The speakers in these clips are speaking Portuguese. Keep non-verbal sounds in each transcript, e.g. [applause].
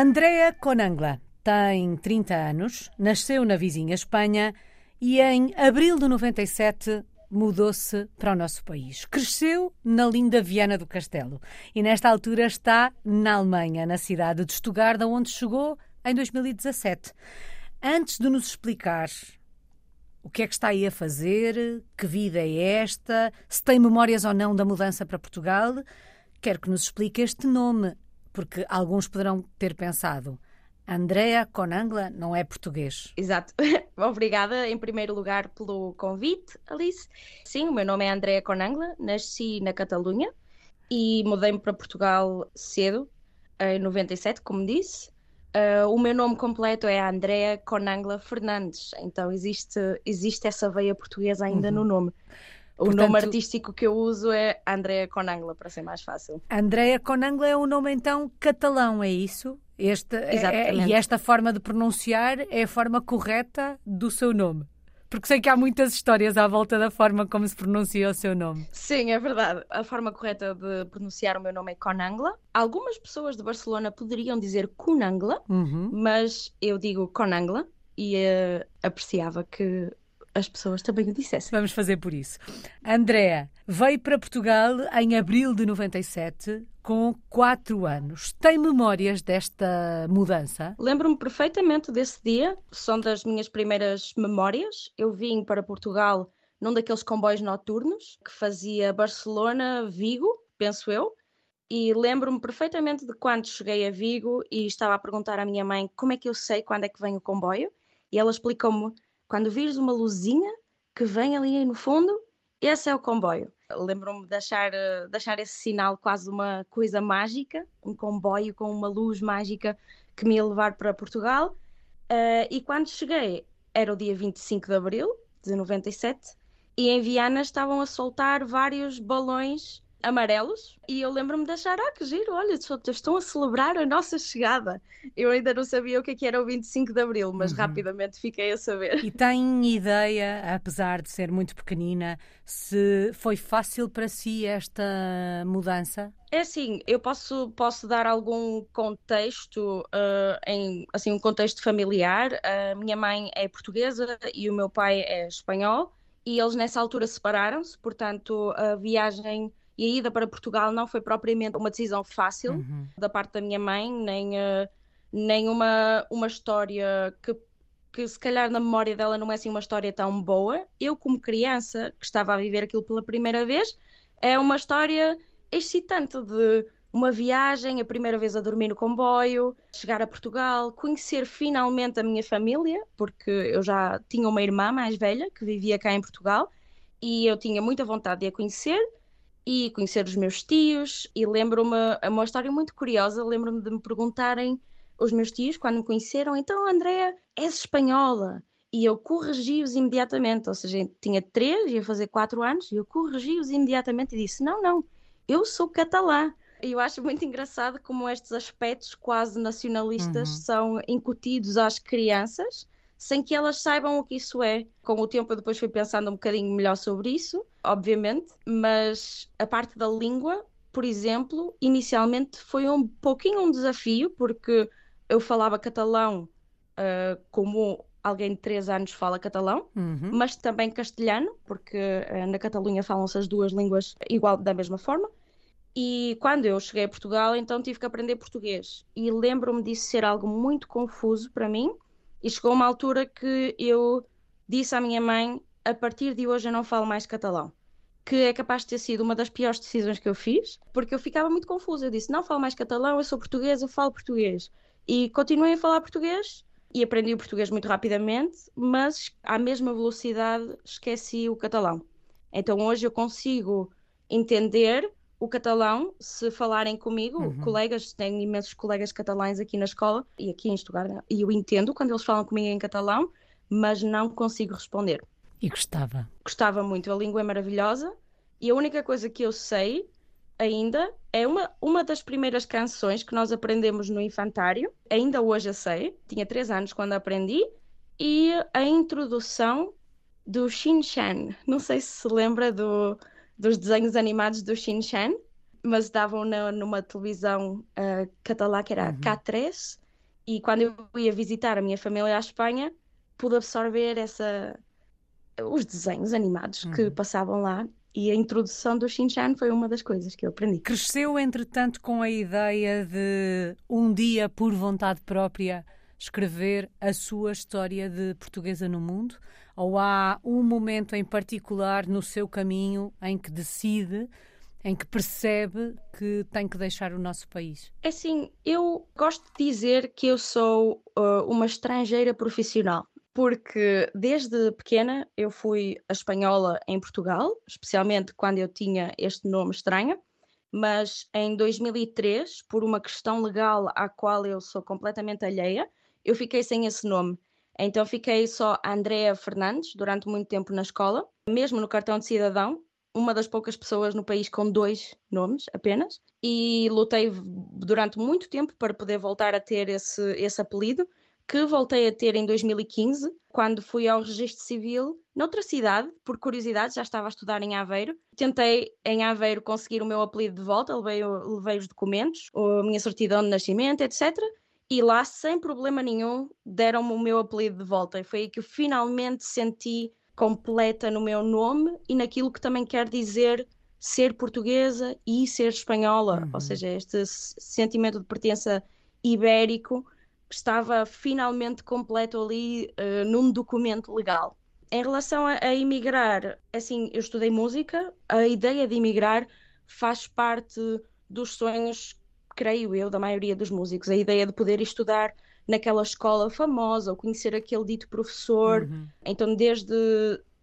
Andrea Conangla tem 30 anos, nasceu na vizinha Espanha e em abril de 97 mudou-se para o nosso país. Cresceu na linda Viana do Castelo e nesta altura está na Alemanha, na cidade de Stuttgart, onde chegou em 2017. Antes de nos explicar o que é que está aí a fazer, que vida é esta, se tem memórias ou não da mudança para Portugal, quero que nos explique este nome, porque alguns poderão ter pensado. Andrea Conangla não é português. Exato. [laughs] Obrigada, em primeiro lugar, pelo convite, Alice. Sim, o meu nome é Andrea Conangla, nasci na Catalunha e mudei-me para Portugal cedo, em 97, como disse. Uh, o meu nome completo é Andrea Conangla Fernandes, então existe, existe essa veia portuguesa ainda uhum. no nome. O Portanto, nome artístico que eu uso é Andrea Conangla, para ser mais fácil. Andrea Conangla é um nome então catalão, é isso? Este, é, e esta forma de pronunciar é a forma correta do seu nome. Porque sei que há muitas histórias à volta da forma como se pronuncia o seu nome. Sim, é verdade. A forma correta de pronunciar o meu nome é Conangla. Algumas pessoas de Barcelona poderiam dizer Conangla, uhum. mas eu digo Conangla e uh, apreciava que as pessoas também o dissessem. Vamos fazer por isso. Andréa veio para Portugal em abril de 97 com 4 anos. Tem memórias desta mudança? Lembro-me perfeitamente desse dia. São das minhas primeiras memórias. Eu vim para Portugal num daqueles comboios noturnos que fazia Barcelona-Vigo, penso eu. E lembro-me perfeitamente de quando cheguei a Vigo e estava a perguntar à minha mãe como é que eu sei quando é que vem o comboio. E ela explicou-me quando vires uma luzinha que vem ali no fundo, esse é o comboio. Lembro-me de achar, de achar esse sinal quase uma coisa mágica, um comboio com uma luz mágica que me ia levar para Portugal. Uh, e quando cheguei, era o dia 25 de abril de 97, e em Viana estavam a soltar vários balões amarelos e eu lembro-me de achar, ah, que giro, olha, estão a celebrar a nossa chegada. Eu ainda não sabia o que, é que era o 25 de Abril, mas uhum. rapidamente fiquei a saber. E tem ideia, apesar de ser muito pequenina, se foi fácil para si esta mudança? É assim, eu posso, posso dar algum contexto, uh, em assim, um contexto familiar. A minha mãe é portuguesa e o meu pai é espanhol e eles nessa altura separaram-se, portanto a viagem e a ida para Portugal não foi propriamente uma decisão fácil uhum. da parte da minha mãe, nem, uh, nem uma, uma história que, que se calhar na memória dela não é assim uma história tão boa. Eu, como criança que estava a viver aquilo pela primeira vez, é uma história excitante de uma viagem, a primeira vez a dormir no comboio, chegar a Portugal, conhecer finalmente a minha família, porque eu já tinha uma irmã mais velha que vivia cá em Portugal e eu tinha muita vontade de a conhecer e conhecer os meus tios. E lembro-me, é uma história muito curiosa, lembro-me de me perguntarem os meus tios, quando me conheceram, então Andréa, és espanhola? E eu corrigi-os imediatamente, ou seja, tinha três, ia fazer quatro anos, e eu corrigi-os imediatamente e disse, não, não, eu sou catalã. E eu acho muito engraçado como estes aspectos quase nacionalistas uhum. são incutidos às crianças, sem que elas saibam o que isso é. Com o tempo eu depois fui pensando um bocadinho melhor sobre isso, obviamente, mas a parte da língua, por exemplo, inicialmente foi um pouquinho um desafio, porque eu falava catalão uh, como alguém de 3 anos fala catalão, uhum. mas também castelhano, porque uh, na Catalunha falam-se as duas línguas igual da mesma forma. E quando eu cheguei a Portugal, então tive que aprender português. E lembro-me disso ser algo muito confuso para mim, e chegou uma altura que eu disse à minha mãe: a partir de hoje eu não falo mais catalão. Que é capaz de ter sido uma das piores decisões que eu fiz, porque eu ficava muito confusa. Eu disse: não falo mais catalão, eu sou portuguesa, eu falo português. E continuei a falar português e aprendi o português muito rapidamente, mas à mesma velocidade esqueci o catalão. Então hoje eu consigo entender o catalão, se falarem comigo, uhum. colegas, tenho imensos colegas catalães aqui na escola e aqui em Stuttgart, e eu entendo quando eles falam comigo em catalão, mas não consigo responder. E gostava? Gostava muito, a língua é maravilhosa e a única coisa que eu sei ainda é uma, uma das primeiras canções que nós aprendemos no infantário, ainda hoje eu sei, tinha três anos quando aprendi, e a introdução do Shin Chan. Não sei se se lembra do, dos desenhos animados do Shin Chan, mas davam na, numa televisão uh, catalã que era uhum. K3 E quando eu ia visitar a minha família à Espanha, pude absorver essa, os desenhos animados uhum. que passavam lá e a introdução do Shinchan foi uma das coisas que eu aprendi. Cresceu, entretanto, com a ideia de um dia, por vontade própria, escrever a sua história de portuguesa no mundo? Ou há um momento em particular no seu caminho em que decide em que percebe que tem que deixar o nosso país? É assim, eu gosto de dizer que eu sou uh, uma estrangeira profissional, porque desde pequena eu fui a espanhola em Portugal, especialmente quando eu tinha este nome estranho, mas em 2003, por uma questão legal à qual eu sou completamente alheia, eu fiquei sem esse nome. Então fiquei só Andrea Fernandes durante muito tempo na escola, mesmo no cartão de cidadão, uma das poucas pessoas no país com dois nomes apenas, e lutei durante muito tempo para poder voltar a ter esse, esse apelido, que voltei a ter em 2015, quando fui ao registro civil noutra cidade, por curiosidade, já estava a estudar em Aveiro. Tentei em Aveiro conseguir o meu apelido de volta, levei, levei os documentos, a minha certidão de nascimento, etc. E lá, sem problema nenhum, deram-me o meu apelido de volta. E foi aí que eu finalmente senti completa no meu nome e naquilo que também quer dizer ser portuguesa e ser espanhola, uhum. ou seja, este sentimento de pertença ibérico estava finalmente completo ali uh, num documento legal. Em relação a, a emigrar, assim, eu estudei música, a ideia de emigrar faz parte dos sonhos, creio eu, da maioria dos músicos, a ideia de poder estudar naquela escola famosa, ou conhecer aquele dito professor. Uhum. Então, desde,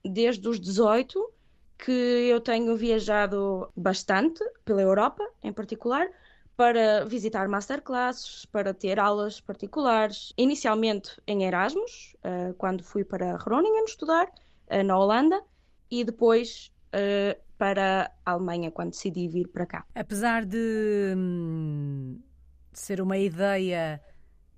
desde os 18 que eu tenho viajado bastante pela Europa, em particular, para visitar masterclasses, para ter aulas particulares, inicialmente em Erasmus, uh, quando fui para Groningen estudar, uh, na Holanda, e depois uh, para a Alemanha, quando decidi vir para cá. Apesar de, hum, ser uma ideia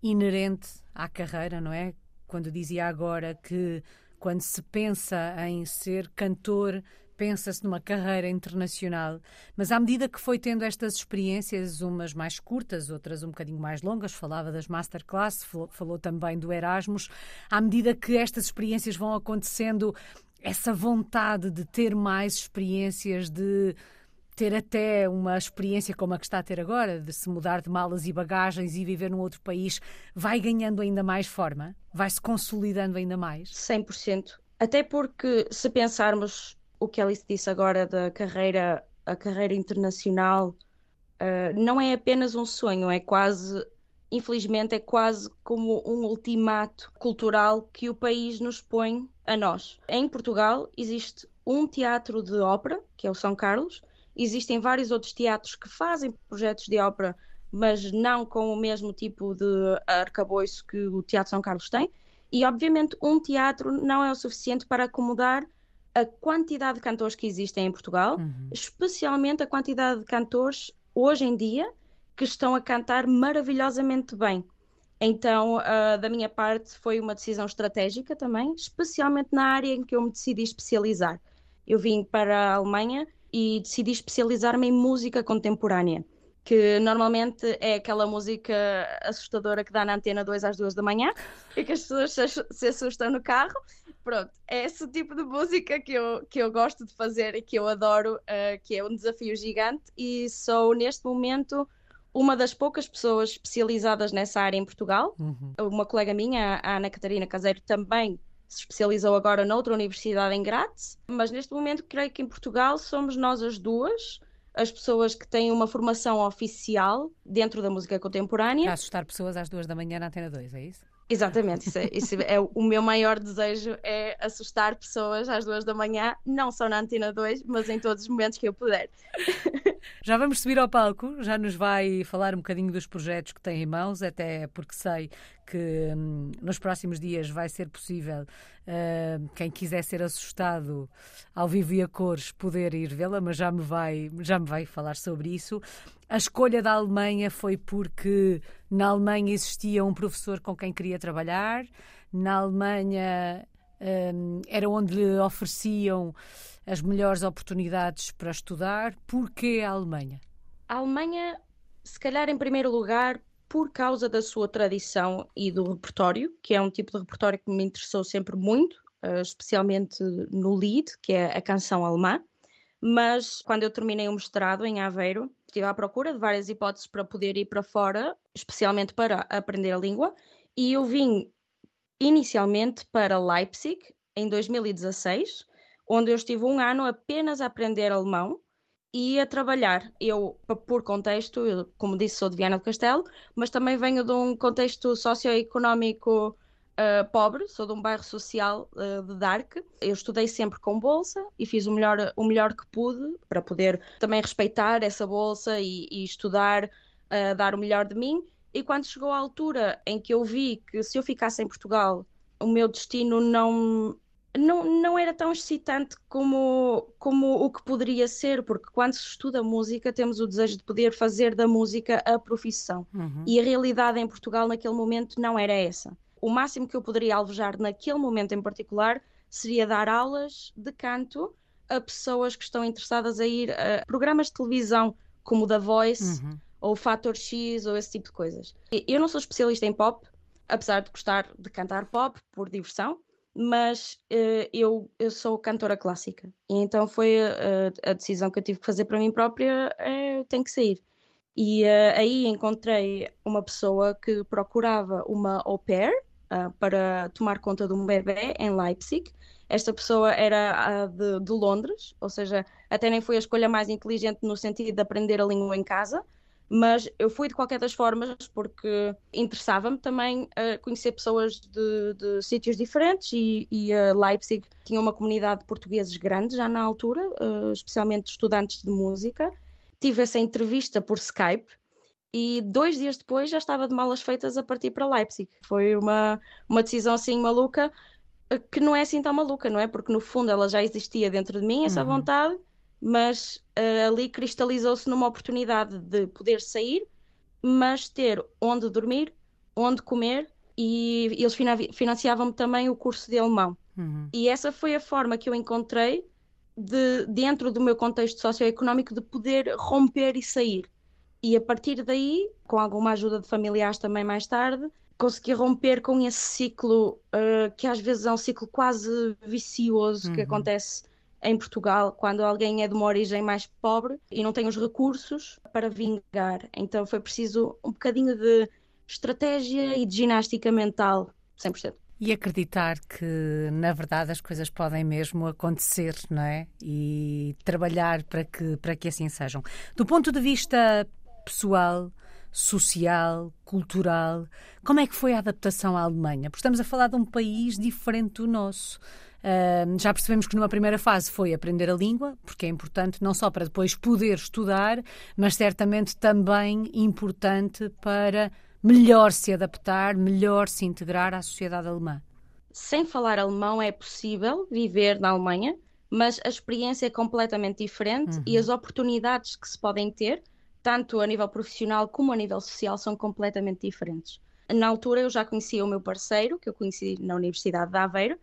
inerente à carreira, não é? Quando dizia agora que quando se pensa em ser cantor, pensa-se numa carreira internacional, mas à medida que foi tendo estas experiências, umas mais curtas, outras um bocadinho mais longas, falava das masterclass, falou também do Erasmus, à medida que estas experiências vão acontecendo, essa vontade de ter mais experiências, de ter até uma experiência como a que está a ter agora, de se mudar de malas e bagagens e viver num outro país, vai ganhando ainda mais forma? Vai se consolidando ainda mais? 100%. Até porque, se pensarmos o que Alice disse agora da carreira, a carreira internacional, uh, não é apenas um sonho, é quase, infelizmente, é quase como um ultimato cultural que o país nos põe a nós. Em Portugal existe um teatro de ópera, que é o São Carlos, Existem vários outros teatros que fazem projetos de ópera, mas não com o mesmo tipo de arcabouço que o Teatro São Carlos tem. E, obviamente, um teatro não é o suficiente para acomodar a quantidade de cantores que existem em Portugal, uhum. especialmente a quantidade de cantores hoje em dia que estão a cantar maravilhosamente bem. Então, uh, da minha parte, foi uma decisão estratégica também, especialmente na área em que eu me decidi especializar. Eu vim para a Alemanha e decidi especializar-me em música contemporânea, que normalmente é aquela música assustadora que dá na antena 2 às 2 da manhã e que as pessoas se assustam no carro. Pronto, é esse tipo de música que eu, que eu gosto de fazer e que eu adoro, uh, que é um desafio gigante, e sou neste momento uma das poucas pessoas especializadas nessa área em Portugal. Uhum. Uma colega minha, a Ana Catarina Caseiro, também se especializou agora noutra universidade em Graz, mas neste momento creio que em Portugal somos nós as duas as pessoas que têm uma formação oficial dentro da música contemporânea. Para assustar pessoas às duas da manhã na Antena 2, é isso? Exatamente, isso é, isso é, o meu maior desejo é assustar pessoas às duas da manhã, não só na Antena 2, mas em todos os momentos que eu puder. Já vamos subir ao palco, já nos vai falar um bocadinho dos projetos que tem em mãos, até porque sei que hum, nos próximos dias vai ser possível uh, quem quiser ser assustado ao vivo e a cores poder ir vê-la, mas já me vai já me vai falar sobre isso. A escolha da Alemanha foi porque na Alemanha existia um professor com quem queria trabalhar, na Alemanha um, era onde lhe ofereciam as melhores oportunidades para estudar. Porquê a Alemanha? A Alemanha, se calhar, em primeiro lugar, por causa da sua tradição e do repertório, que é um tipo de repertório que me interessou sempre muito, uh, especialmente no Lied, que é a canção alemã. Mas quando eu terminei o mestrado em Aveiro, estive à procura de várias hipóteses para poder ir para fora, especialmente para aprender a língua, e eu vim inicialmente para Leipzig em 2016, onde eu estive um ano apenas a aprender alemão e a trabalhar. Eu, por contexto, eu, como disse, sou de Viana do Castelo, mas também venho de um contexto socioeconómico uh, pobre, sou de um bairro social uh, de Dark. Eu estudei sempre com bolsa e fiz o melhor, o melhor que pude para poder também respeitar essa bolsa e, e estudar, uh, dar o melhor de mim. E quando chegou a altura em que eu vi que se eu ficasse em Portugal, o meu destino não não, não era tão excitante como, como o que poderia ser, porque quando se estuda música temos o desejo de poder fazer da música a profissão. Uhum. E a realidade em Portugal naquele momento não era essa. O máximo que eu poderia alvejar naquele momento em particular seria dar aulas de canto a pessoas que estão interessadas a ir a programas de televisão como o The Voice uhum. ou o Fator X ou esse tipo de coisas. Eu não sou especialista em pop, apesar de gostar de cantar pop por diversão, mas uh, eu, eu sou cantora clássica. E então foi a, a, decisão que eu tive que fazer para mim própria: é, tenho que sair. E uh, aí encontrei uma pessoa que procurava uma au pair uh, para tomar conta de um bebê em Leipzig. Esta pessoa era de, de Londres, ou seja, até nem foi a escolha mais inteligente no sentido de aprender a língua em casa, mas eu fui de qualquer das formas porque interessava-me também uh, conhecer pessoas de, de sítios diferentes e, e uh, Leipzig tinha uma comunidade de portugueses grande já na altura, uh, especialmente estudantes de música. Tive essa entrevista por Skype e dois dias depois já estava de malas feitas a partir para Leipzig. Foi uma, uma decisão assim maluca que não é assim tão maluca, não é? Porque no fundo ela já existia dentro de mim, essa uhum. vontade, mas uh, ali cristalizou-se numa oportunidade de poder sair, mas ter onde dormir, onde comer e eles financiavam-me também o curso de alemão. Uhum. E essa foi a forma que eu encontrei de, dentro do meu contexto socioeconómico de poder romper e sair. E a partir daí, com alguma ajuda de familiares também mais tarde, consegui romper com esse ciclo uh, que às vezes é um ciclo quase vicioso uhum. que acontece em Portugal quando alguém é de uma origem mais pobre e não tem os recursos para vingar. Então foi preciso um bocadinho de estratégia e de ginástica mental, 100%. E acreditar que, na verdade, as coisas podem mesmo acontecer, não é? E trabalhar para que, para que assim sejam. Do ponto de vista pessoal, social, cultural, como é que foi a adaptação à Alemanha? Porque estamos a falar de um país diferente do nosso. Uh, já percebemos que numa primeira fase foi aprender a língua, porque é importante não só para depois poder estudar, mas certamente também importante para melhor se adaptar, melhor se integrar à sociedade alemã. Sem falar alemão é possível viver na Alemanha, mas a experiência é completamente diferente uhum. e as oportunidades que se podem ter, tanto a nível profissional como a nível social, são completamente diferentes. Na altura eu já conhecia o meu parceiro, que eu conheci na Universidade de Aveiro,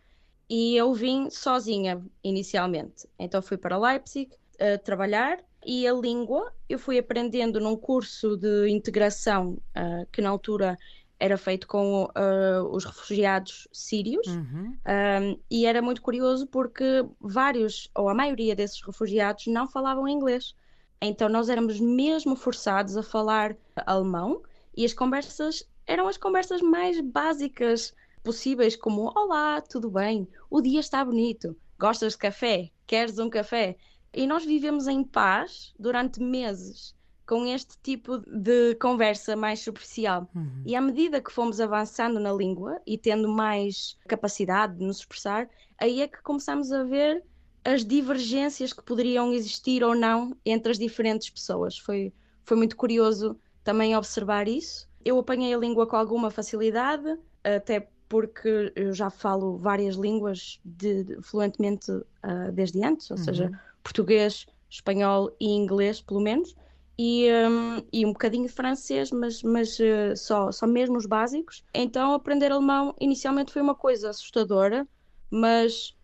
e eu vim sozinha inicialmente. Então fui para Leipzig uh, trabalhar e a língua eu fui aprendendo num curso de integração uh, que na altura era feito com uh, os refugiados sírios uhum. um, e era muito curioso porque vários ou a maioria desses refugiados não falavam inglês. Então nós éramos mesmo forçados a falar alemão e as conversas eram as conversas mais básicas possíveis, como Olá, tudo bem? O dia está bonito. Gostas de café? Queres um café? E nós vivemos em paz durante meses com este tipo de conversa mais superficial. Uhum. E à medida que fomos avançando na língua e tendo mais capacidade de nos expressar, aí é que começamos a ver as divergências que poderiam existir ou não entre as diferentes pessoas. Foi, foi muito curioso também observar isso. Eu apanhei a língua com alguma facilidade, até porque eu já falo várias línguas de, de, fluentemente uh, desde antes, ou uhum. seja, português, espanhol e inglês, pelo menos, e, um, e um bocadinho de francês, mas, mas uh, só, só mesmo os básicos. Então, aprender alemão inicialmente foi uma coisa assustadora, mas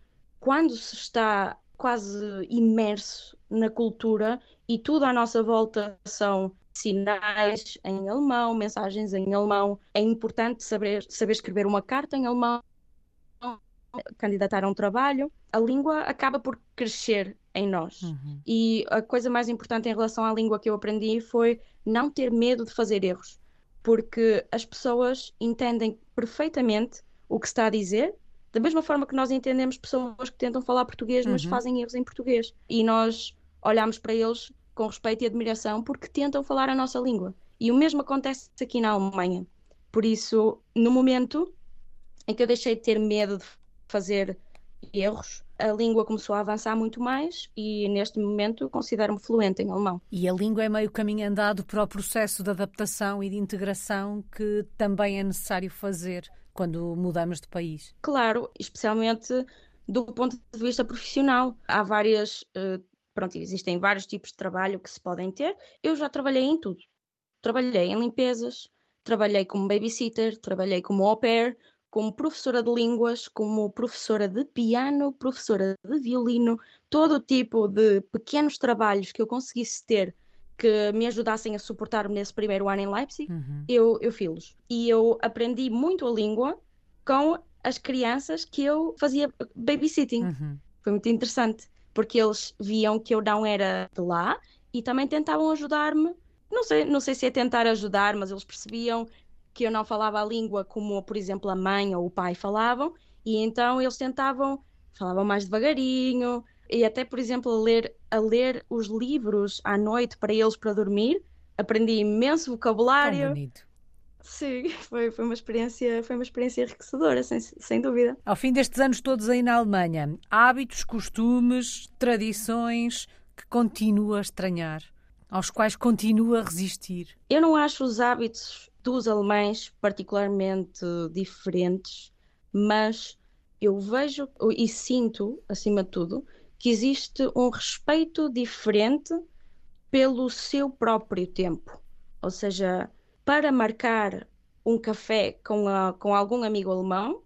quando se está quase imerso na cultura e tudo à nossa volta são sinais em alemão, mensagens em alemão. É importante saber, saber escrever uma carta em alemão, candidatar a um trabalho. A língua acaba por crescer em nós. Uhum. E a coisa mais importante em relação à língua que eu aprendi foi não ter medo de fazer erros, porque as pessoas entendem perfeitamente o que está a dizer, da mesma forma que nós entendemos pessoas que tentam falar português, mas uhum. fazem erros em português. E nós olhamos para eles com respeito e admiração porque tentam falar a nossa língua. E o mesmo acontece aqui na Alemanha. Por isso, no momento em que eu deixei de ter medo de fazer erros, a língua começou a avançar muito mais e neste momento considero-me fluente em alemão. E a língua é meio caminho andado para o processo de adaptação e de integração que também é necessário fazer quando mudamos de país. Claro, especialmente do ponto de vista profissional. Há várias, uh, pronto, existem vários tipos de trabalho que se podem ter. Eu já trabalhei em tudo. Trabalhei em limpezas, trabalhei como babysitter, trabalhei como au pair, como professora de línguas, como professora de piano, professora de violino, todo o tipo de pequenos trabalhos que eu conseguisse ter que me ajudassem a suportar-me nesse primeiro ano em Leipzig, uhum. eu, eu fiz. E eu aprendi muito a língua com as crianças que eu fazia babysitting. Uhum. Foi muito interessante, porque eles viam que eu não era de lá e também tentavam ajudar-me. Não sei, não sei se é tentar ajudar, mas eles percebiam que eu não falava a língua como, por exemplo, a mãe ou o pai falavam, e então eles tentavam, falavam mais devagarinho, e até, por exemplo, a ler, a ler os livros à noite para eles para dormir, aprendi imenso vocabulário. Tão bonito. Sim, [laughs] foi, foi, uma experiência, foi uma experiência enriquecedora, sem, sem dúvida. Ao fim destes anos todos aí na Alemanha, hábitos, costumes, tradições que continua a estranhar, aos quais continua a resistir? Eu não acho os hábitos dos alemães particularmente diferentes, mas eu vejo e sinto, acima de tudo, que existe um respeito diferente pelo seu próprio tempo. Ou seja, para marcar um café com, a, com algum amigo alemão,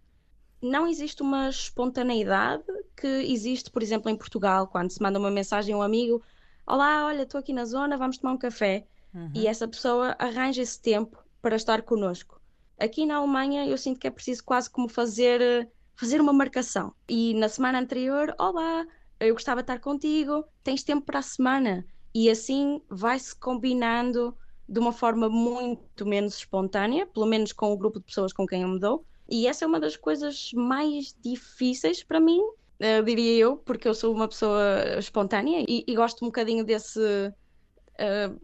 não existe uma espontaneidade que existe, por exemplo, em Portugal, quando se manda uma mensagem a um amigo: Olá, olha, estou aqui na zona, vamos tomar um café. Uhum. E essa pessoa arranja esse tempo para estar connosco. Aqui na Alemanha eu sinto que é preciso quase como fazer, fazer uma marcação. E na semana anterior, olá, eu gostava de estar contigo, tens tempo para a semana. E assim vai-se combinando de uma forma muito menos espontânea, pelo menos com o grupo de pessoas com quem eu me dou. E essa é uma das coisas mais difíceis para mim, uh, diria eu, porque eu sou uma pessoa espontânea e, e gosto um bocadinho desse. Uh,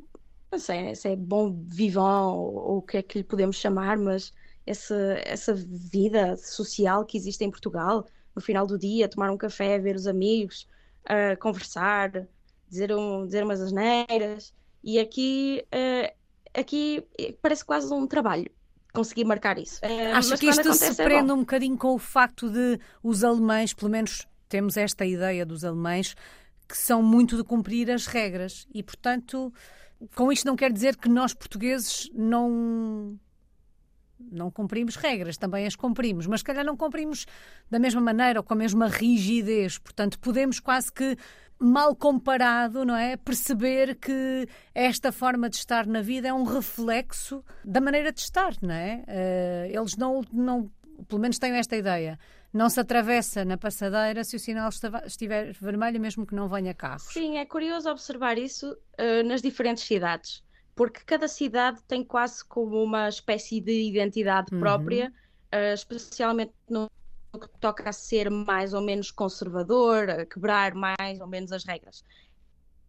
não sei se é bom vivant ou, ou o que é que lhe podemos chamar, mas essa, essa vida social que existe em Portugal, no final do dia, tomar um café, ver os amigos, uh, conversar, dizer, um, dizer umas asneiras. E aqui, uh, aqui parece quase um trabalho conseguir marcar isso. Uh, Acho que isto se é prende um bocadinho com o facto de os alemães, pelo menos temos esta ideia dos alemães, que são muito de cumprir as regras e, portanto, com isto não quer dizer que nós portugueses não não cumprimos regras, também as cumprimos, mas se calhar não cumprimos da mesma maneira ou com a mesma rigidez. Portanto, podemos quase que mal comparado, não é? Perceber que esta forma de estar na vida é um reflexo da maneira de estar, não é? Uh, eles não, não, pelo menos tenho esta ideia não se atravessa na passadeira se o sinal estiver vermelho, mesmo que não venha carros. Sim, é curioso observar isso uh, nas diferentes cidades, porque cada cidade tem quase como uma espécie de identidade uhum. própria, uh, especialmente no que toca a ser mais ou menos conservador, a quebrar mais ou menos as regras.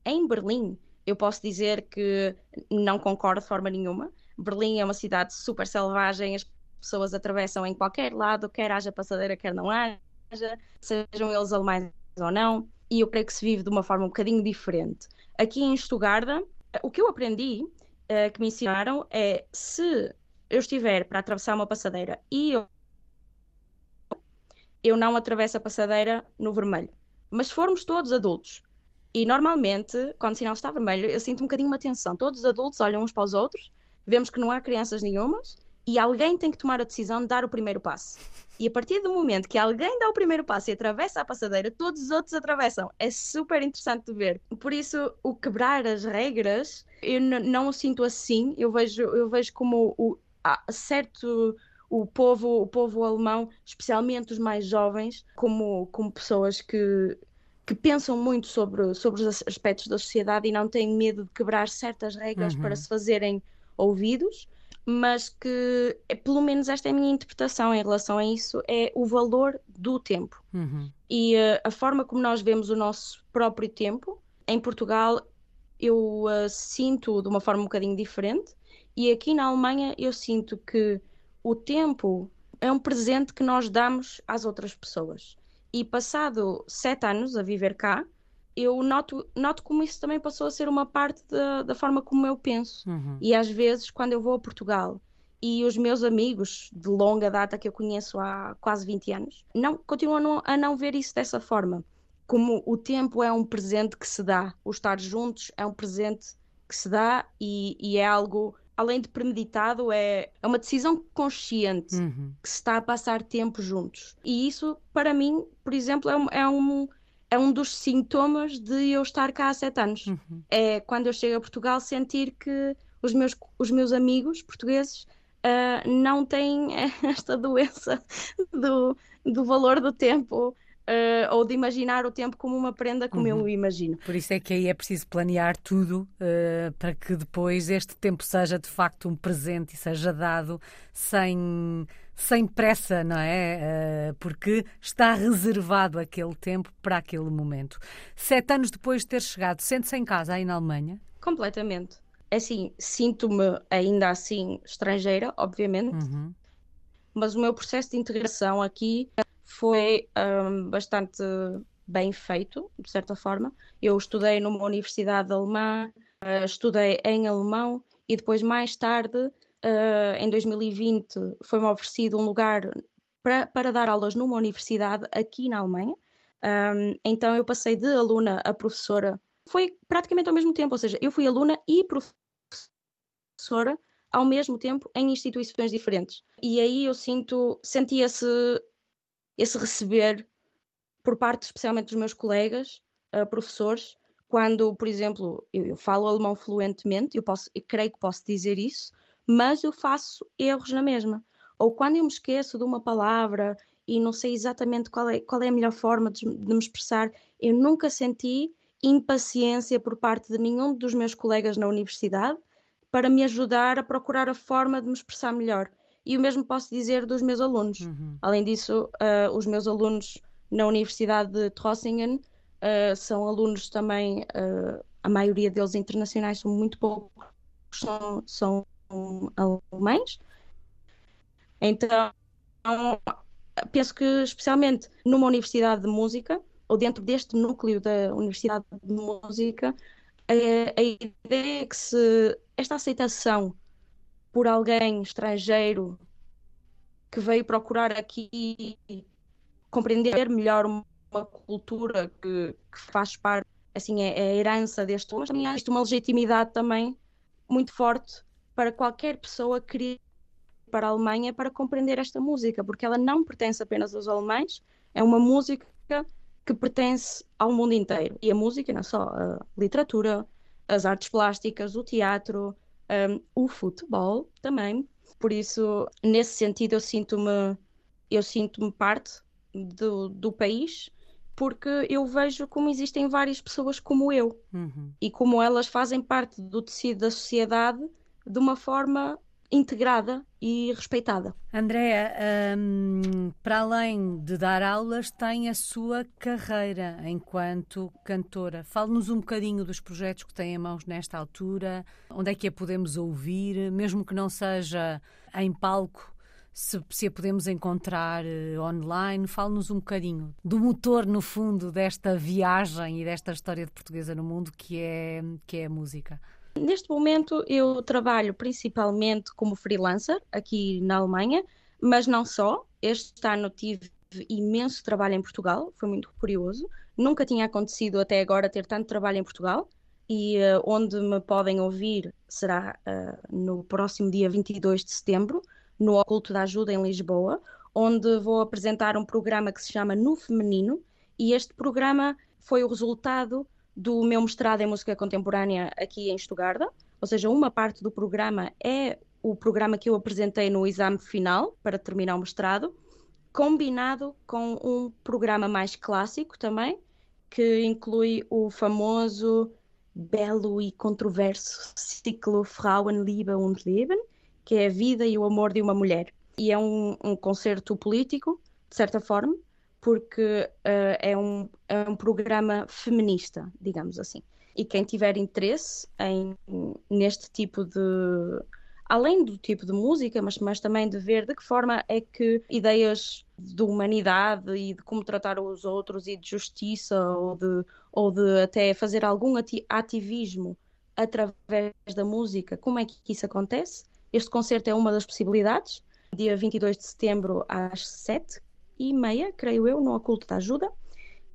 Em Berlim, eu posso dizer que não concordo de forma nenhuma. Berlim é uma cidade super selvagem, as pessoas atravessam em qualquer lado, quer haja passadeira, quer não haja, sejam eles alemães ou não, e eu creio que se vive de uma forma um bocadinho diferente. Aqui em Stuttgart, o que eu aprendi, uh, que me ensinaram, é se eu estiver para atravessar uma passadeira e eu, eu não atravesso a passadeira no vermelho. Mas se formos todos adultos, e normalmente, quando o sinal está vermelho, eu sinto um bocadinho uma tensão. Todos os adultos olham uns para os outros, vemos que não há crianças nenhumas, e alguém tem que tomar a decisão de dar o primeiro passo. E a partir do momento que alguém dá o primeiro passo e atravessa a passadeira, todos os outros atravessam. É super interessante de ver. Por isso, o quebrar as regras, eu não o sinto assim. Eu vejo, eu vejo como o, certo o povo, o povo alemão, especialmente os mais jovens, como, como pessoas que, que pensam muito sobre, sobre os aspectos da sociedade e não têm medo de quebrar certas regras uhum. para se fazerem ouvidos, mas que, é, pelo menos esta é a minha interpretação em relação a isso, é o valor do tempo. Uhum. E uh, a forma como nós vemos o nosso próprio tempo, em Portugal, eu uh, sinto de uma forma um bocadinho diferente, e aqui na Alemanha eu sinto que o tempo é um presente que nós damos às outras pessoas. E passado sete anos a viver cá, eu noto, noto como isso também passou a ser uma parte da, da forma como eu penso. Uhum. E às vezes, quando eu vou a Portugal e os meus amigos de longa data que eu conheço há quase 20 anos, não, continuam a não, a não ver isso dessa forma. Como o tempo é um presente que se dá, o estar juntos é um presente que se dá e, e é algo além de premeditado, é, é uma decisão consciente uhum. que se está a passar tempo juntos. E isso, para mim, por exemplo, é um, é um, é um dos sintomas de eu estar cá há sete anos. Uhum. É quando eu chego a Portugal sentir que os meus, os meus amigos portugueses uh, não têm [laughs] esta doença do, do valor do tempo Uh, ou de imaginar o tempo como uma prenda como uhum. eu o imagino. Por isso é que aí é preciso planear tudo uh, para que depois este tempo seja de facto um presente e seja dado sem, sem pressa, não é? Uh, porque está reservado aquele tempo para aquele momento. Sete anos depois de ter chegado, sente-se em casa aí na Alemanha? Completamente. Assim, sinto-me ainda assim estrangeira, obviamente, uhum. mas o meu processo de integração aqui foi um, bastante bem feito, de certa forma. Eu estudei numa universidade alemã, uh, estudei em alemão e depois, mais tarde, uh, em 2020, foi-me oferecido um lugar para, para dar aulas numa universidade aqui na Alemanha. Um, então eu passei de aluna a professora. Foi praticamente ao mesmo tempo, ou seja, eu fui aluna e professora ao mesmo tempo em instituições diferentes. E aí eu sinto, sentia-se esse receber por parte especialmente dos meus colegas, uh, professores, quando, por exemplo, eu, eu, falo alemão fluentemente, eu, posso, eu creio que posso dizer isso, mas eu faço erros na mesma. Ou quando eu me esqueço de uma palavra e não sei exatamente qual é, qual é a melhor forma de, de me expressar, eu nunca senti impaciência por parte de nenhum dos meus colegas na universidade para me ajudar a procurar a forma de me expressar melhor e o mesmo posso dizer dos meus alunos. Uhum. Além disso, uh, os meus alunos na Universidade de Trossingen uh, são alunos também, uh, a maioria deles internacionais, são muito poucos, são, são alemães. Então, penso que, especialmente numa universidade de música, ou dentro deste núcleo da Universidade de Música, a, a ideia é que se esta aceitação por alguém estrangeiro que veio procurar aqui compreender melhor uma cultura que, que faz parte, assim, é, é a herança deste mas também existe uma legitimidade também muito forte para qualquer pessoa querer para a Alemanha para compreender esta música, porque ela não pertence apenas aos alemães, é uma música que pertence ao mundo inteiro. E a música não é só a literatura, as artes plásticas, o teatro, um, o futebol também. Por isso, nesse sentido, eu sinto-me eu sinto-me parte do, do país porque eu vejo como existem várias pessoas como eu uhum. e como elas fazem parte do tecido da sociedade de uma forma integrada e respeitada. Andréa, um, para além de dar aulas, tem a sua carreira enquanto cantora. Fale-nos um bocadinho dos projetos que tem em mãos nesta altura, onde é que a podemos ouvir, mesmo que não seja em palco. Se, se a podemos encontrar uh, online, fale-nos um bocadinho do motor, no fundo, desta viagem e desta história de portuguesa no mundo que é, que é a música. Neste momento eu trabalho principalmente como freelancer aqui na Alemanha, mas não só. Este ano tive imenso trabalho em Portugal, foi muito curioso. Nunca tinha acontecido até agora ter tanto trabalho em Portugal e uh, onde me podem ouvir será uh, no próximo dia 22 de setembro, no Oculto da Ajuda em Lisboa, onde vou apresentar um programa que se chama No Feminino, e este programa foi o resultado do meu mestrado em música contemporânea aqui em Estugarda, ou seja, uma parte do programa é o programa que eu apresentei no exame final para terminar o mestrado, combinado com um programa mais clássico também, que inclui o famoso belo e controverso ciclo Frauenliebe und Leben, que é a vida e o amor de uma mulher. E é um, um concerto político, de certa forma, porque uh, é, um, é um programa feminista, digamos assim. E quem tiver interesse em, neste tipo de. Além do tipo de música, mas, mas também de ver de que forma é que ideias de humanidade e de como tratar os outros e de justiça ou de, ou de até fazer algum ativismo através da música, como é que isso acontece? Este concerto é uma das possibilidades. Dia 22 de setembro às 7 e meia, creio eu, no Oculto da Ajuda.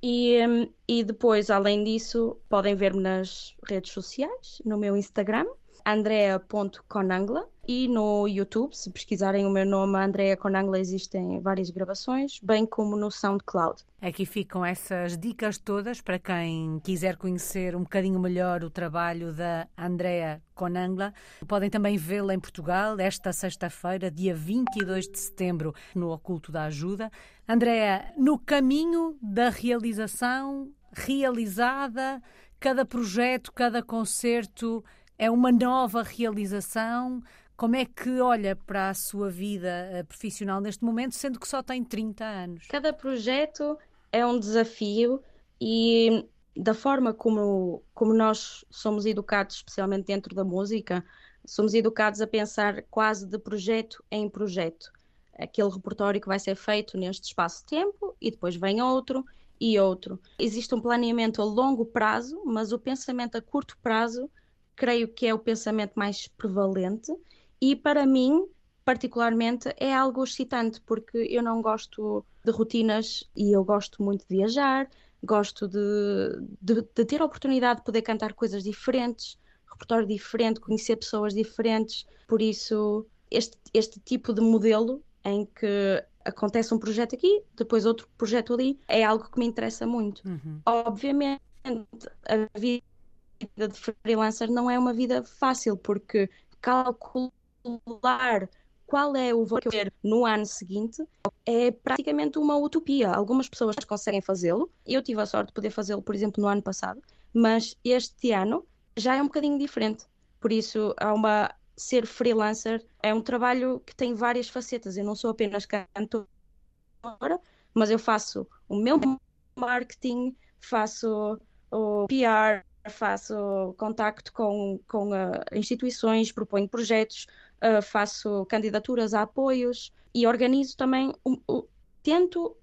E, hum, e depois, além disso, podem ver-me nas redes sociais, no meu Instagram, andrea.conangla e no YouTube, se pesquisarem o meu nome, Andrea Conangla, existem várias gravações, bem como no SoundCloud. Aqui ficam essas dicas todas para quem quiser conhecer um bocadinho melhor o trabalho da Andrea Conangla. Podem também vê-la em Portugal esta sexta-feira, dia 22 de setembro, no Oculto da Ajuda. Andrea, no caminho da realização realizada, cada projeto, cada concerto é uma nova realização? Como é que olha para a sua vida eh, profissional neste momento, sendo que só tem 30 anos? Cada projeto é um desafio e da forma como, como nós somos educados, especialmente dentro da música, somos educados a pensar quase de projeto em projeto. Aquele repertório que vai ser feito neste espaço de tempo e depois vem outro e outro. Existe um planeamento a longo prazo, mas o pensamento a curto prazo creio que é o pensamento mais prevalente e para mim, particularmente, é algo excitante porque eu não gosto de rotinas e eu gosto muito de viajar, gosto de, de, de ter a oportunidade de poder cantar coisas diferentes, repertório diferente, conhecer pessoas diferentes, por isso este, este tipo de modelo em que acontece um projeto aqui, depois outro projeto ali, é algo que me interessa muito. Uhum. Obviamente, a vida vida de freelancer não é uma vida fácil, porque calcular qual é o valor que eu ter no ano seguinte é praticamente uma utopia. Algumas pessoas conseguem fazê-lo. Eu tive a sorte de poder fazê-lo, por exemplo, no ano passado, mas este ano já é um bocadinho diferente. Por isso, há uma ser freelancer é um trabalho que tem várias facetas. Eu não sou apenas cantora, mas eu faço o meu marketing, faço o PR, faço contacto com, com uh, instituições, proponho projetos, uh, faço candidaturas a apoios e organizo também, um, um, tento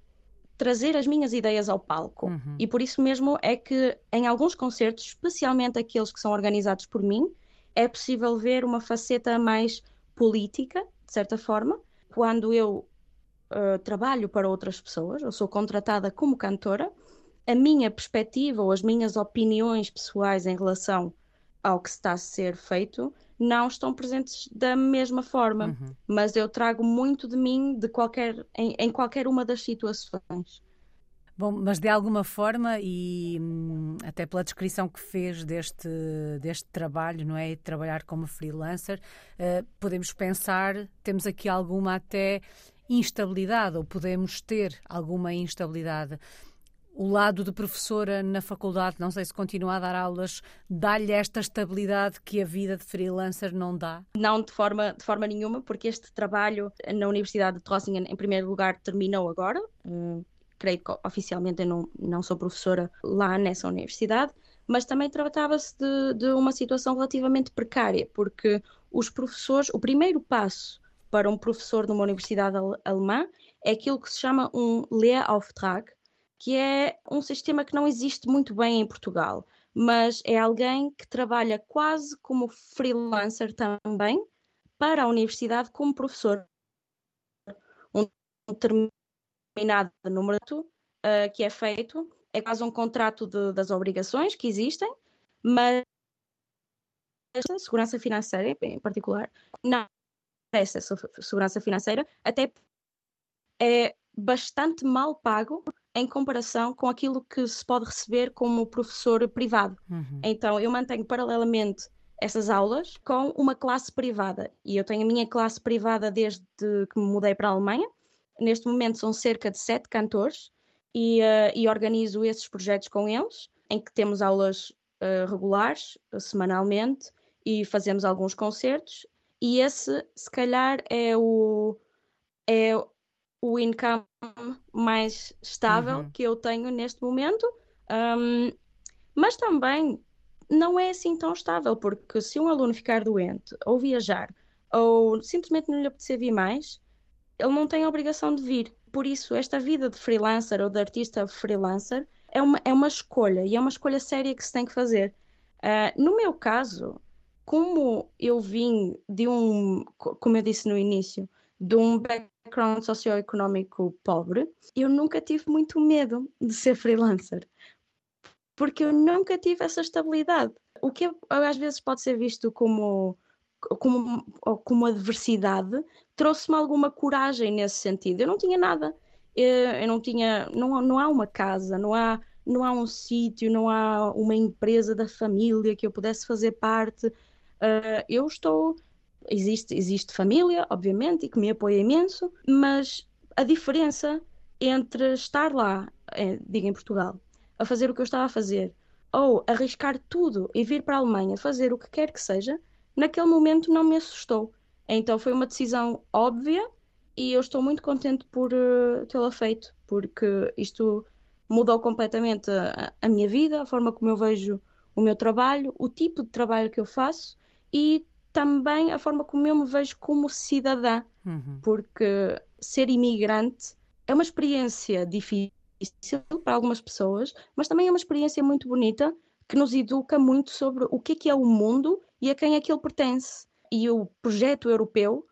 trazer as minhas ideias ao palco. Uhum. E por isso mesmo é que em alguns concertos, especialmente aqueles que são organizados por mim, é possível ver uma faceta mais política, de certa forma, quando eu uh, trabalho para outras pessoas, eu sou contratada como cantora, a minha perspectiva ou as minhas opiniões pessoais em relação ao que está a ser feito não estão presentes da mesma forma, uhum. mas eu trago muito de mim de qualquer, em, em, qualquer uma das situações. Bom, mas de alguma forma, e hum, até pela descrição que fez deste, deste trabalho, não é? Trabalhar como freelancer, uh, podemos pensar, temos aqui alguma até instabilidade, ou podemos ter alguma instabilidade o lado de professora na faculdade, não sei se continua a dar aulas, dá-lhe esta estabilidade que a vida de freelancer não dá? Não, de forma, de forma nenhuma, porque este trabalho na Universidade de Trossingen, em primeiro lugar, terminou agora. Hum, creio que oficialmente eu não, não sou professora lá nessa universidade, mas também tratava-se de, de uma situação relativamente precária, porque os professores, o primeiro passo para um professor numa universidade alemã é aquilo que se chama um Lehrauftrag, que é um sistema que não existe muito bem em Portugal, mas é alguém que trabalha quase como freelancer também para a universidade como professor. Um determinado número uh, que é feito, é quase um contrato de, das obrigações que existem, mas a segurança financeira em particular não essa segurança financeira, até é bastante mal pago em comparação com aquilo que se pode receber como professor privado. Uhum. Então, eu mantenho paralelamente essas aulas com uma classe privada. E eu tenho a minha classe privada desde que me mudei para a Alemanha. Neste momento são cerca de sete cantores e, uh, e organizo esses projetos com eles, em que temos aulas uh, regulares, uh, semanalmente, e fazemos alguns concertos. E esse, se calhar, é o, é o income mais estável uhum. que eu tenho neste momento. Um, mas também não é assim tão estável, porque se um aluno ficar doente ou viajar ou simplesmente não lhe apetecer vir mais, ele não tem a obrigação de vir. Por isso, esta vida de freelancer ou de artista freelancer é uma, é uma escolha e é uma escolha séria que se tem que fazer. Uh, no meu caso, como eu vim de um, como eu disse no início, de um background socioeconómico pobre, eu nunca tive muito medo de ser freelancer, porque eu nunca tive essa estabilidade. O que às vezes pode ser visto como como, como adversidade, trouxe-me alguma coragem nesse sentido. Eu não tinha nada. Eu não tinha, não, não há uma casa, não há, não há um sítio, não há uma empresa da família que eu pudesse fazer parte. Uh, eu estou Existe, existe família, obviamente, e que me apoia imenso, mas a diferença entre estar lá, é, diga em Portugal, a fazer o que eu estava a fazer, ou arriscar tudo e vir para a Alemanha fazer o que quer que seja, naquele momento não me assustou. Então foi uma decisão óbvia e eu estou muito contente por uh, tê-la feito, porque isto mudou completamente a, a, minha vida, a forma como eu vejo o meu trabalho, o tipo de trabalho que eu faço e também a forma como eu me vejo como cidadã, uhum. porque ser imigrante é uma experiência difícil para algumas pessoas, mas também é uma experiência muito bonita que nos educa muito sobre o que é, que é o mundo e a quem é que ele pertence. E o projeto europeu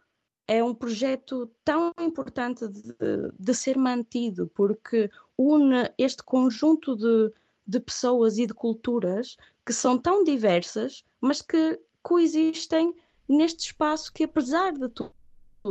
é um projeto tão importante de, de ser mantido, porque une este conjunto de, de pessoas e de culturas que são tão diversas, mas que coexistem neste espaço que, apesar de tudo,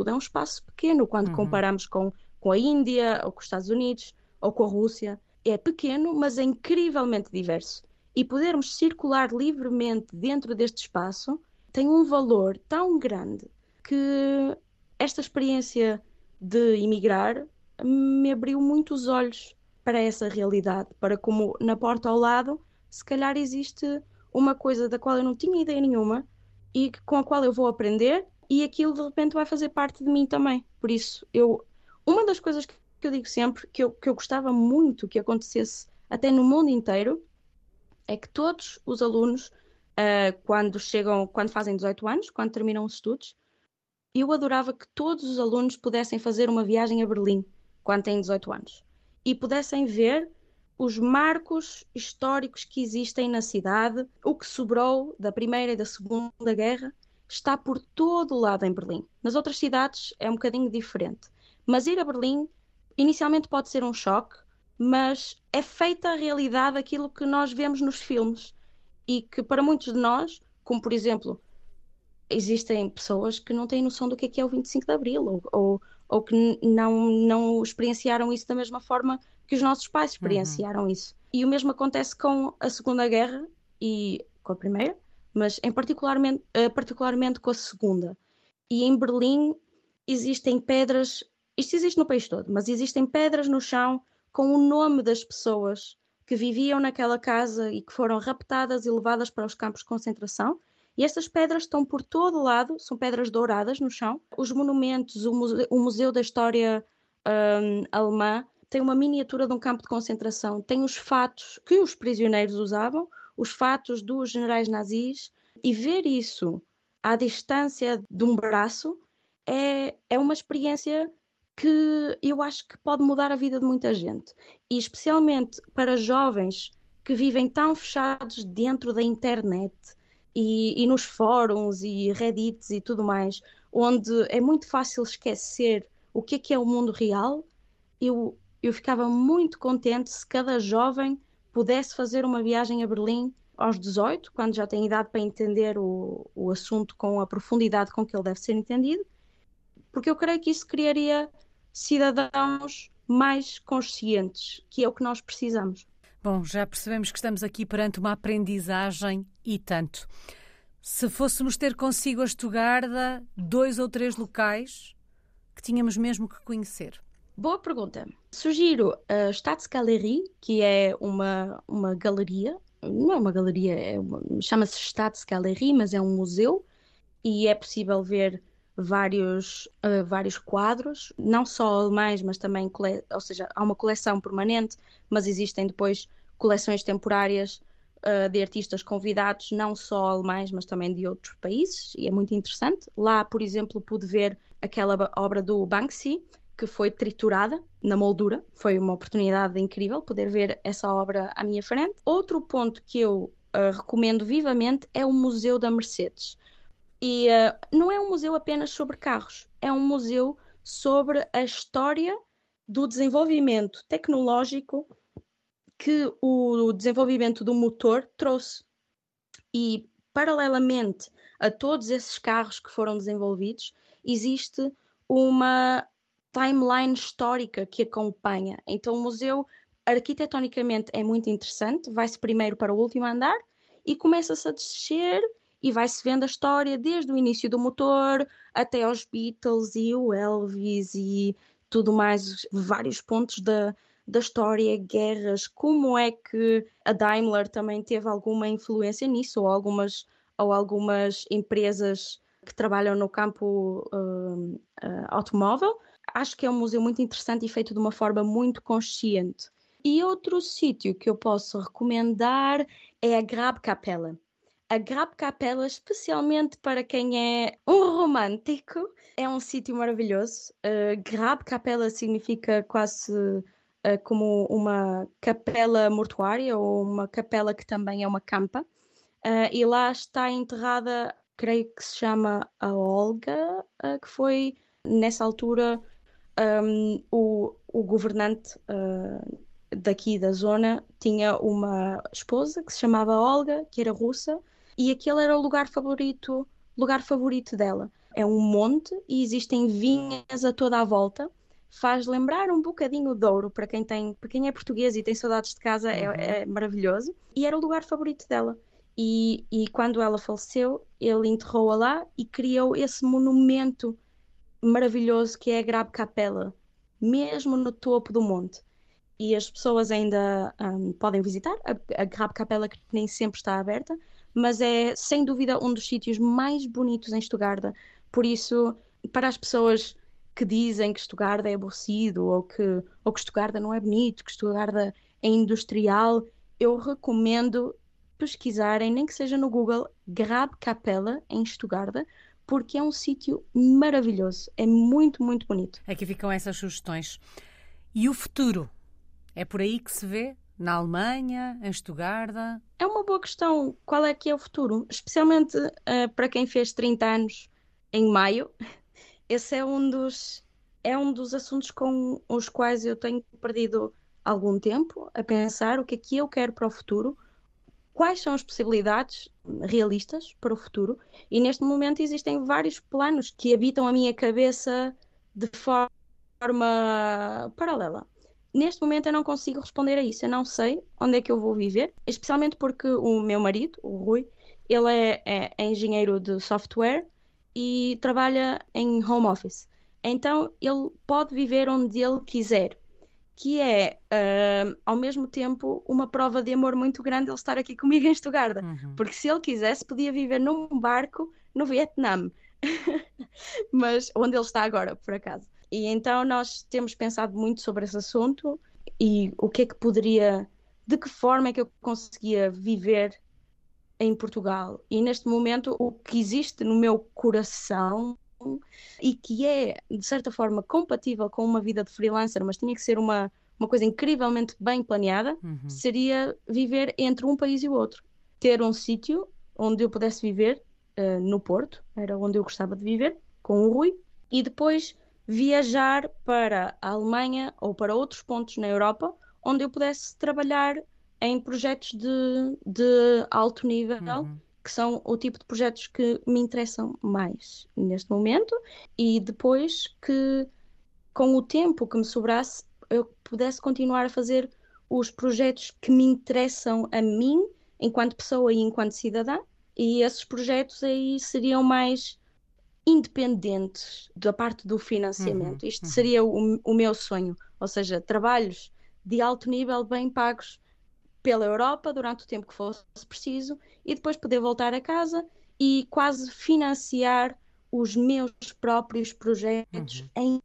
é um espaço pequeno quando uhum. comparamos com, com a Índia, ou com os Estados Unidos, ou com a Rússia. É pequeno, mas é incrivelmente diverso. E podermos circular livremente dentro deste espaço tem um valor tão grande que esta experiência de emigrar me abriu muito os olhos para essa realidade, para como na porta ao lado, se calhar existe uma coisa da qual eu não tinha ideia nenhuma e com a qual eu vou aprender e aquilo de repente vai fazer parte de mim também. Por isso, eu uma das coisas que eu digo sempre que eu, que eu gostava muito que acontecesse até no mundo inteiro é que todos os alunos uh, quando chegam, quando fazem 18 anos, quando terminam os estudos, eu adorava que todos os alunos pudessem fazer uma viagem a Berlim quando têm 18 anos e pudessem ver os marcos históricos que existem na cidade, o que sobrou da Primeira e da Segunda Guerra, está por todo o lado em Berlim. Nas outras cidades é um bocadinho diferente. Mas ir a Berlim inicialmente pode ser um choque, mas é feita a realidade aquilo que nós vemos nos filmes e que para muitos de nós, como por exemplo, existem pessoas que não têm noção do que é, que é o 25 de Abril ou, ou, ou que não, não experienciaram isso da mesma forma que os nossos pais uhum. experienciaram uhum. isso. E o mesmo acontece com a Segunda Guerra e com a Primeira, mas em particularmente, uh, particularmente com a Segunda. E em Berlim existem pedras, isto existe no país todo, mas existem pedras no chão com o nome das pessoas que viviam naquela casa e que foram raptadas e levadas para os campos de concentração. E estas pedras estão por todo o lado, são pedras douradas no chão. Os monumentos, o Museu, o museu da História um, Alemã tem uma miniatura de um campo de concentração, tem os fatos que os prisioneiros usavam, os fatos dos generais nazis, e ver isso à distância de um braço é, é uma experiência que eu acho que pode mudar a vida de muita gente. E especialmente para jovens que vivem tão fechados dentro da internet e, e nos fóruns e reddits e tudo mais, onde é muito fácil esquecer o que é que é o mundo real, eu eu ficava muito contente se cada jovem pudesse fazer uma viagem a Berlim aos 18, quando já tem idade para entender o, o assunto com a profundidade com que ele deve ser entendido, porque eu creio que isso criaria cidadãos mais conscientes, que é o que nós precisamos. Bom, já percebemos que estamos aqui perante uma aprendizagem e tanto. Se fôssemos ter consigo a Estugarda, dois ou três locais que tínhamos mesmo que conhecer. Boa pergunta. Sugiro a Staatsgalerie, que é uma, uma galeria, não é uma galeria, é chama-se Staatsgalerie, mas é um museu e é possível ver vários, uh, vários quadros, não só alemães, mas também, ou seja, há uma coleção permanente, mas existem depois coleções temporárias uh, de artistas convidados, não só alemães, mas também de outros países, e é muito interessante. Lá, por exemplo, pude ver aquela obra do Banksy, que foi triturada na moldura. Foi uma oportunidade incrível poder ver essa obra à minha frente. Outro ponto que eu uh, recomendo vivamente é o Museu da Mercedes. E uh, não é um museu apenas sobre carros, é um museu sobre a história do desenvolvimento tecnológico que o desenvolvimento do motor trouxe. E, paralelamente a todos esses carros que foram desenvolvidos, existe uma timeline histórica que acompanha. Então, o museu, arquitetonicamente, é muito interessante. Vai-se primeiro para o último andar e começa-se a descer e vai-se vendo a história desde o início do motor até aos Beatles e o Elvis e tudo mais, vários pontos da, da história, guerras, como é que a Daimler também teve alguma influência nisso, ou algumas, ou algumas empresas que trabalham no campo uh, uh, automóvel. Acho que é um museu muito interessante e feito de uma forma muito consciente. E outro sítio que eu posso recomendar é a Grabkapelle a Grabkapelle, especialmente para quem é um romântico, é um sítio maravilhoso. Uh, Grabkapelle significa quase uh, como uma capela mortuária ou uma capela que também é uma campa. Uh, e lá está enterrada, creio que se chama a Olga, que foi nessa altura um, o, o governante daqui da zona tinha uma esposa que se chamava Olga, que era russa, e aquele era o lugar favorito, lugar favorito dela. É um monte e existem vinhas a toda a volta. Faz lembrar um bocadinho de ouro para quem tem, para quem é português e tem saudades de casa, é, uhum. é, maravilhoso. E era o lugar favorito dela. E, e quando ela faleceu, ele enterrou-a lá e criou esse monumento maravilhoso que é a Grab Capella, mesmo no topo do monte. E as pessoas ainda um, podem visitar a, a Grab Capella, que nem sempre está aberta, mas é sem dúvida um dos sítios mais bonitos em Estugarda. Por isso, para as pessoas que dizem que Estugarda é aborrecido ou que, ou que Estugarda não é bonito, que Estugarda é industrial, eu recomendo pesquisarem, nem que seja no Google, Grab Capella em Estugarda, porque é um sítio maravilhoso, é muito, muito bonito. Aqui ficam essas sugestões. E o futuro? É por aí que se vê? Na Alemanha, em Estugarda? É uma boa questão. Qual é que é o futuro? Especialmente uh, para quem fez 30 anos em maio. [laughs] Esse é um dos é um dos assuntos com os quais eu tenho perdido algum tempo a pensar o que é que eu quero para o futuro, quais são as possibilidades realistas para o futuro, e neste momento existem vários planos que habitam a minha cabeça de forma paralela. Neste momento eu não consigo responder a isso. Eu não sei onde é que eu vou viver, especialmente porque o meu marido, o Rui, ele é, é, é engenheiro de software e trabalha em home office. Então ele pode viver onde ele quiser, que é uh, ao mesmo tempo uma prova de amor muito grande ele estar aqui comigo em Estugarda, uhum. porque se ele quisesse podia viver num barco no Vietnã, [laughs] mas onde ele está agora, por acaso. E então nós temos pensado muito sobre esse assunto e o que é que poderia, de que forma é que eu conseguia viver em Portugal. E neste momento o que existe no meu coração e que é, de certa forma, compatível com uma vida de freelancer, mas tinha que ser uma, uma coisa incrivelmente bem planeada, uhum. seria viver entre um país e o outro. Ter um sítio onde eu pudesse viver, uh, no Porto, era onde eu gostava de viver, com o Rui, e depois viajar para a Alemanha ou para outros pontos na Europa onde eu pudesse trabalhar em projetos de, de alto nível, uhum. que são o tipo de projetos que me interessam mais neste momento, e depois que com o tempo que me sobrasse, eu pudesse continuar a fazer os projetos que me interessam a mim, enquanto pessoa e enquanto cidadã, e esses projetos aí seriam mais independentes da parte do financiamento. Uhum, Isto uhum. seria o, o meu sonho, ou seja, trabalhos de alto nível bem pagos pela Europa durante o tempo que fosse preciso e depois poder voltar a casa e quase financiar os meus próprios projetos uhum.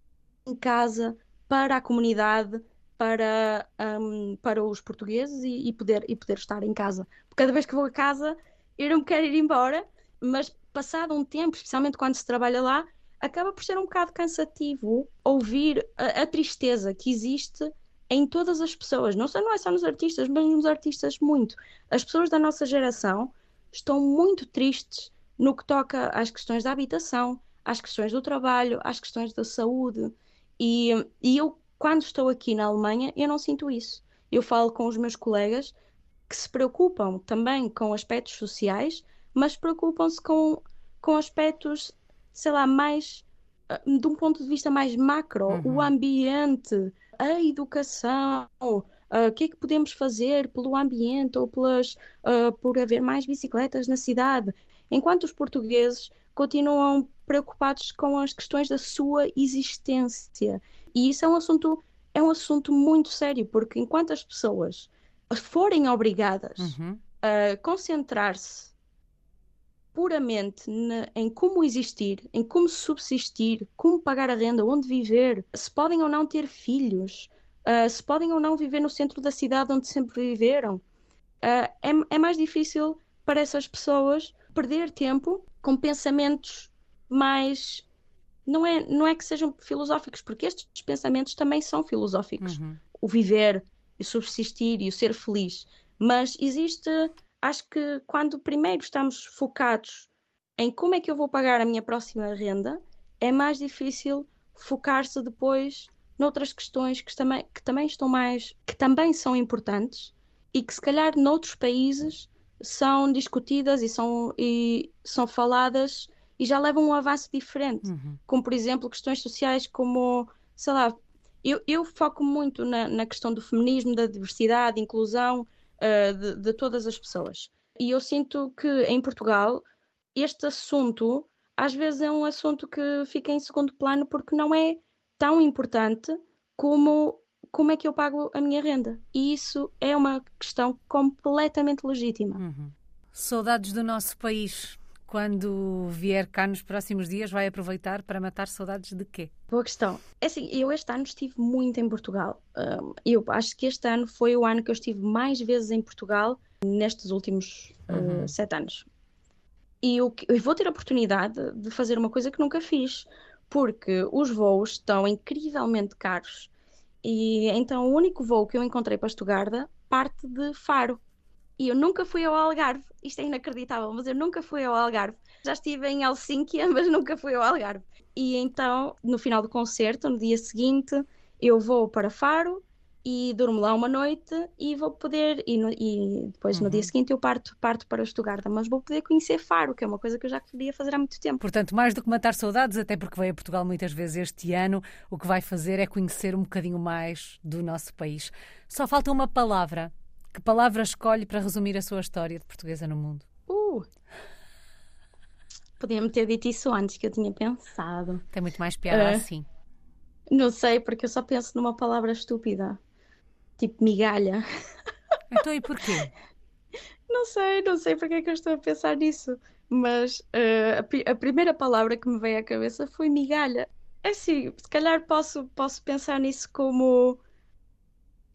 em casa para a comunidade para, um, para os portugueses e, e, poder, e poder estar em casa. Porque cada vez que vou a casa, eu não quero ir embora, mas passado um tempo, especialmente quando se trabalha lá, acaba por ser um bocado cansativo ouvir a, a tristeza que existe em todas as pessoas. Não, só, não é só nos artistas, mas nos artistas muito. As pessoas da nossa geração estão muito tristes no que toca às questões da habitação, às questões do trabalho, às questões da saúde. E, e eu quando estou aqui na Alemanha, eu não sinto isso. Eu falo com os meus colegas que se preocupam também com aspectos sociais, mas preocupam-se com, com aspectos, sei lá, mais ah, de um ponto de vista mais macro, uhum. o ambiente, a educação, uh, o que é que podemos fazer pelo ambiente ou pelas, uh, por haver mais bicicletas na cidade, enquanto os portugueses continuam preocupados com as questões da sua existência e isso é um assunto, é um assunto muito sério, porque enquanto as pessoas forem obrigadas uhum. a concentrar-se puramente na, em como existir, em como subsistir, como pagar a renda, onde viver, se podem ou não ter filhos, uh, se podem ou não viver no centro da cidade onde sempre viveram, uh, é, é mais difícil para essas pessoas perder tempo com pensamentos mais não é, não é que sejam filosóficos, porque estes pensamentos também são filosóficos. Uhum. O viver, o subsistir e o ser feliz. Mas existe, acho que quando primeiro estamos focados em como é que eu vou pagar a minha próxima renda, é mais difícil focar-se depois noutras questões que também, que também estão mais, que também são importantes e que se calhar noutros países são discutidas e são, e são faladas e já levam um avanço diferente, uhum. como por exemplo questões sociais como, sei lá, eu, eu foco muito na, na, questão do feminismo, da diversidade, inclusão uh, de, de todas as pessoas. E eu sinto que em Portugal este assunto às vezes é um assunto que fica em segundo plano porque não é tão importante como como é que eu pago a minha renda. E isso é uma questão completamente legítima. Uhum. Saudades do nosso país quando vier cá nos próximos dias, vai aproveitar para matar saudades de quê? Boa questão. É assim, eu este ano estive muito em Portugal. eu acho que este ano foi o ano que eu estive mais vezes em Portugal nestes últimos uhum. uh, sete anos. E eu, eu vou ter a oportunidade de fazer uma coisa que nunca fiz, porque os voos estão incrivelmente caros. E então o único voo que eu encontrei para Estugarda parte de Faro. E eu nunca fui ao Algarve. Isto é inacreditável, mas eu nunca fui ao Algarve. Já estive em Helsínquia, [laughs] mas nunca fui ao Algarve. E então, no final do concerto, no dia seguinte, eu vou para Faro e durmo lá uma noite e vou poder e, no, e depois uhum. no dia uhum. seguinte eu parto, parto para Estugarda, mas vou poder conhecer Faro, que é uma coisa que eu já queria fazer há muito tempo. Portanto, mais do que matar saudades, até porque veio a Portugal muitas vezes este ano, o que vai fazer é conhecer um bocadinho mais do nosso país. Só falta uma palavra que palavra escolhe para resumir a sua história de portuguesa no mundo? Uh! Podia-me ter dito isso antes, que eu tinha pensado. Tem muito mais piada uh, assim. Não sei, porque eu só penso numa palavra estúpida. Tipo migalha. [laughs] Então e porquê? Não sei, não sei porque é que eu estou a pensar nisso. Mas uh, a, a, primeira palavra que me veio à cabeça foi migalha. É assim, se calhar posso, posso pensar nisso como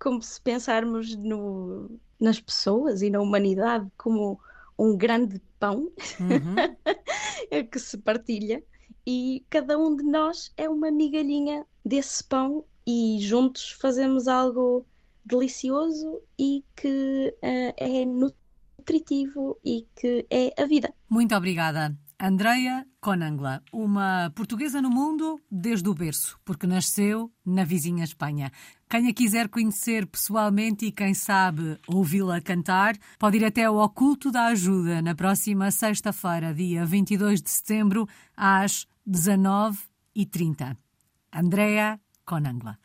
como se pensarmos no, nas pessoas e na humanidade como um grande pão uhum. [laughs] que se partilha e cada um de nós é uma migalhinha desse pão e juntos fazemos algo delicioso e que uh, é nutritivo e que é a vida. Muito obrigada. Andreia Conangla, uma portuguesa no mundo desde o berço, porque nasceu na vizinha Espanha. Quem a quiser conhecer pessoalmente e quem sabe ouvi-la cantar, pode ir até ao Oculto da Ajuda na próxima sexta-feira, dia 22 de setembro, às 19h30. Andrea Conangla.